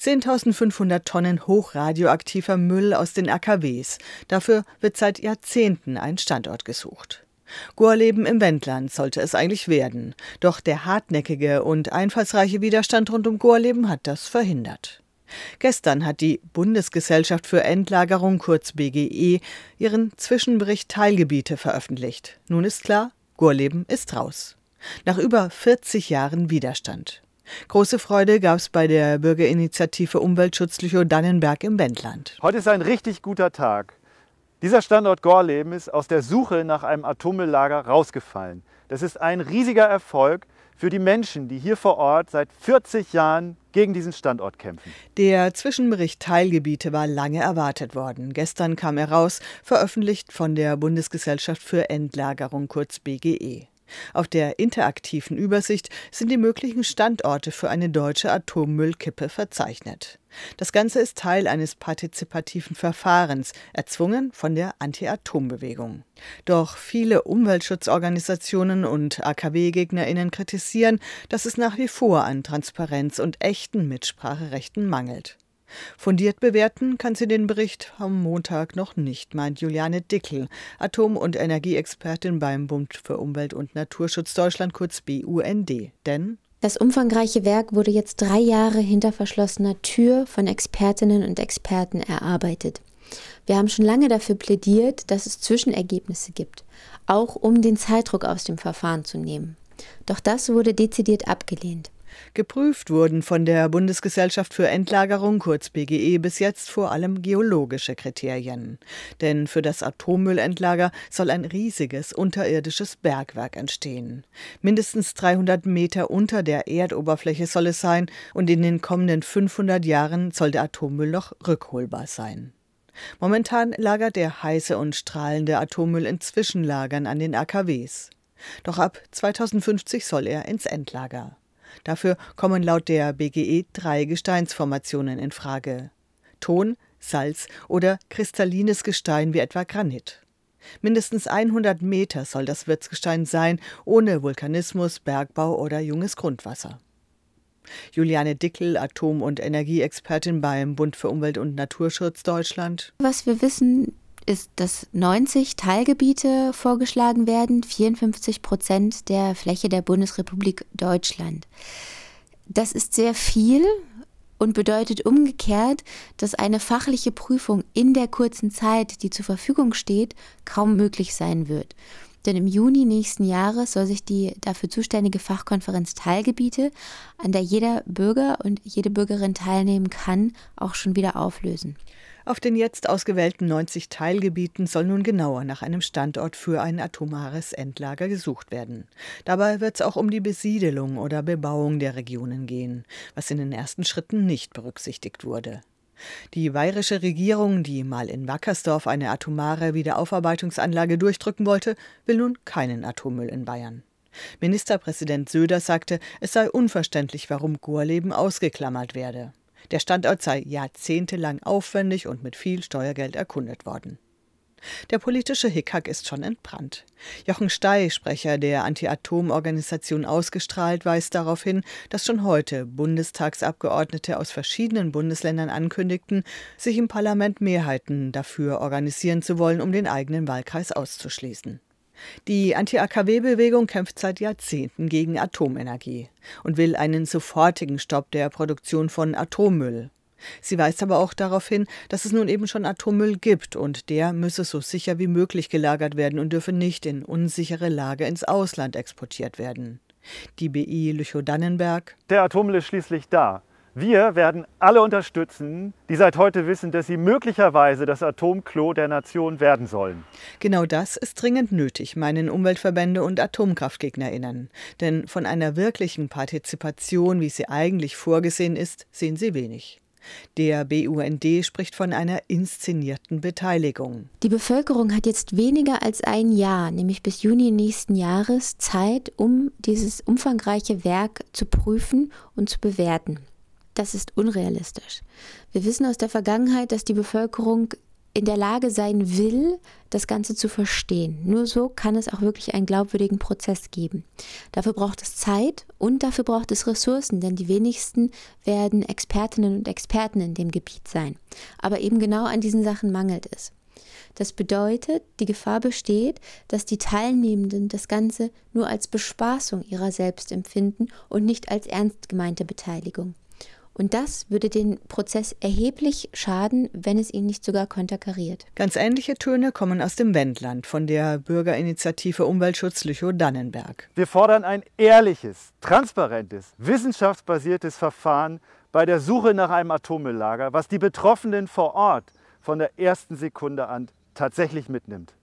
10.500 Tonnen hochradioaktiver Müll aus den AKWs. Dafür wird seit Jahrzehnten ein Standort gesucht. Gorleben im Wendland sollte es eigentlich werden. Doch der hartnäckige und einfallsreiche Widerstand rund um Gorleben hat das verhindert. Gestern hat die Bundesgesellschaft für Endlagerung, kurz BGE, ihren Zwischenbericht Teilgebiete veröffentlicht. Nun ist klar, Gorleben ist raus. Nach über 40 Jahren Widerstand. Große Freude gab es bei der Bürgerinitiative Umweltschutz Lüchow-Dannenberg im Wendland. Heute ist ein richtig guter Tag. Dieser Standort Gorleben ist aus der Suche nach einem Atommülllager rausgefallen. Das ist ein riesiger Erfolg für die Menschen, die hier vor Ort seit 40 Jahren gegen diesen Standort kämpfen. Der Zwischenbericht Teilgebiete war lange erwartet worden. Gestern kam er raus, veröffentlicht von der Bundesgesellschaft für Endlagerung kurz BGE. Auf der interaktiven Übersicht sind die möglichen Standorte für eine deutsche Atommüllkippe verzeichnet. Das Ganze ist Teil eines partizipativen Verfahrens, erzwungen von der Anti-Atom-Bewegung. Doch viele Umweltschutzorganisationen und AKW-GegnerInnen kritisieren, dass es nach wie vor an Transparenz und echten Mitspracherechten mangelt. Fundiert bewerten kann sie den Bericht am Montag noch nicht, meint Juliane Dickel, Atom- und Energieexpertin beim Bund für Umwelt und Naturschutz Deutschland, kurz BUND. Denn das umfangreiche Werk wurde jetzt drei Jahre hinter verschlossener Tür von Expertinnen und Experten erarbeitet. Wir haben schon lange dafür plädiert, dass es Zwischenergebnisse gibt, auch um den Zeitdruck aus dem Verfahren zu nehmen. Doch das wurde dezidiert abgelehnt. Geprüft wurden von der Bundesgesellschaft für Endlagerung, kurz BGE, bis jetzt vor allem geologische Kriterien. Denn für das Atommüllendlager soll ein riesiges unterirdisches Bergwerk entstehen. Mindestens 300 Meter unter der Erdoberfläche soll es sein und in den kommenden 500 Jahren soll der Atommüll noch rückholbar sein. Momentan lagert der heiße und strahlende Atommüll in Zwischenlagern an den AKWs. Doch ab 2050 soll er ins Endlager. Dafür kommen laut der BGE drei Gesteinsformationen in Frage. Ton, Salz oder kristallines Gestein wie etwa Granit. Mindestens 100 Meter soll das Wirtsgestein sein, ohne Vulkanismus, Bergbau oder junges Grundwasser. Juliane Dickel, Atom- und Energieexpertin beim Bund für Umwelt und Naturschutz Deutschland. Was wir wissen, ist, dass 90 Teilgebiete vorgeschlagen werden, 54 Prozent der Fläche der Bundesrepublik Deutschland. Das ist sehr viel und bedeutet umgekehrt, dass eine fachliche Prüfung in der kurzen Zeit, die zur Verfügung steht, kaum möglich sein wird. Denn im Juni nächsten Jahres soll sich die dafür zuständige Fachkonferenz Teilgebiete, an der jeder Bürger und jede Bürgerin teilnehmen kann, auch schon wieder auflösen. Auf den jetzt ausgewählten 90 Teilgebieten soll nun genauer nach einem Standort für ein atomares Endlager gesucht werden. Dabei wird es auch um die Besiedelung oder Bebauung der Regionen gehen, was in den ersten Schritten nicht berücksichtigt wurde. Die bayerische Regierung, die mal in Wackersdorf eine atomare Wiederaufarbeitungsanlage durchdrücken wollte, will nun keinen Atommüll in Bayern. Ministerpräsident Söder sagte, es sei unverständlich, warum Gorleben ausgeklammert werde. Der Standort sei jahrzehntelang aufwendig und mit viel Steuergeld erkundet worden. Der politische Hickhack ist schon entbrannt. Jochen Stey, Sprecher der Anti-Atom-Organisation Ausgestrahlt, weist darauf hin, dass schon heute Bundestagsabgeordnete aus verschiedenen Bundesländern ankündigten, sich im Parlament Mehrheiten dafür organisieren zu wollen, um den eigenen Wahlkreis auszuschließen. Die Anti-AKW-Bewegung kämpft seit Jahrzehnten gegen Atomenergie und will einen sofortigen Stopp der Produktion von Atommüll. Sie weist aber auch darauf hin, dass es nun eben schon Atommüll gibt und der müsse so sicher wie möglich gelagert werden und dürfe nicht in unsichere Lage ins Ausland exportiert werden. Die BI Lüchow-Dannenberg. Der Atommüll ist schließlich da. Wir werden alle unterstützen, die seit heute wissen, dass sie möglicherweise das Atomklo der Nation werden sollen. Genau das ist dringend nötig, meinen Umweltverbände und Atomkraftgegnerinnen. Denn von einer wirklichen Partizipation, wie sie eigentlich vorgesehen ist, sehen sie wenig. Der BUND spricht von einer inszenierten Beteiligung. Die Bevölkerung hat jetzt weniger als ein Jahr, nämlich bis Juni nächsten Jahres, Zeit, um dieses umfangreiche Werk zu prüfen und zu bewerten. Das ist unrealistisch. Wir wissen aus der Vergangenheit, dass die Bevölkerung in der Lage sein will, das Ganze zu verstehen. Nur so kann es auch wirklich einen glaubwürdigen Prozess geben. Dafür braucht es Zeit und dafür braucht es Ressourcen, denn die wenigsten werden Expertinnen und Experten in dem Gebiet sein. Aber eben genau an diesen Sachen mangelt es. Das bedeutet, die Gefahr besteht, dass die Teilnehmenden das Ganze nur als Bespaßung ihrer selbst empfinden und nicht als ernst gemeinte Beteiligung. Und das würde den Prozess erheblich schaden, wenn es ihn nicht sogar konterkariert. Ganz ähnliche Töne kommen aus dem Wendland von der Bürgerinitiative Umweltschutz Lüchow-Dannenberg. Wir fordern ein ehrliches, transparentes, wissenschaftsbasiertes Verfahren bei der Suche nach einem Atommülllager, was die Betroffenen vor Ort von der ersten Sekunde an tatsächlich mitnimmt.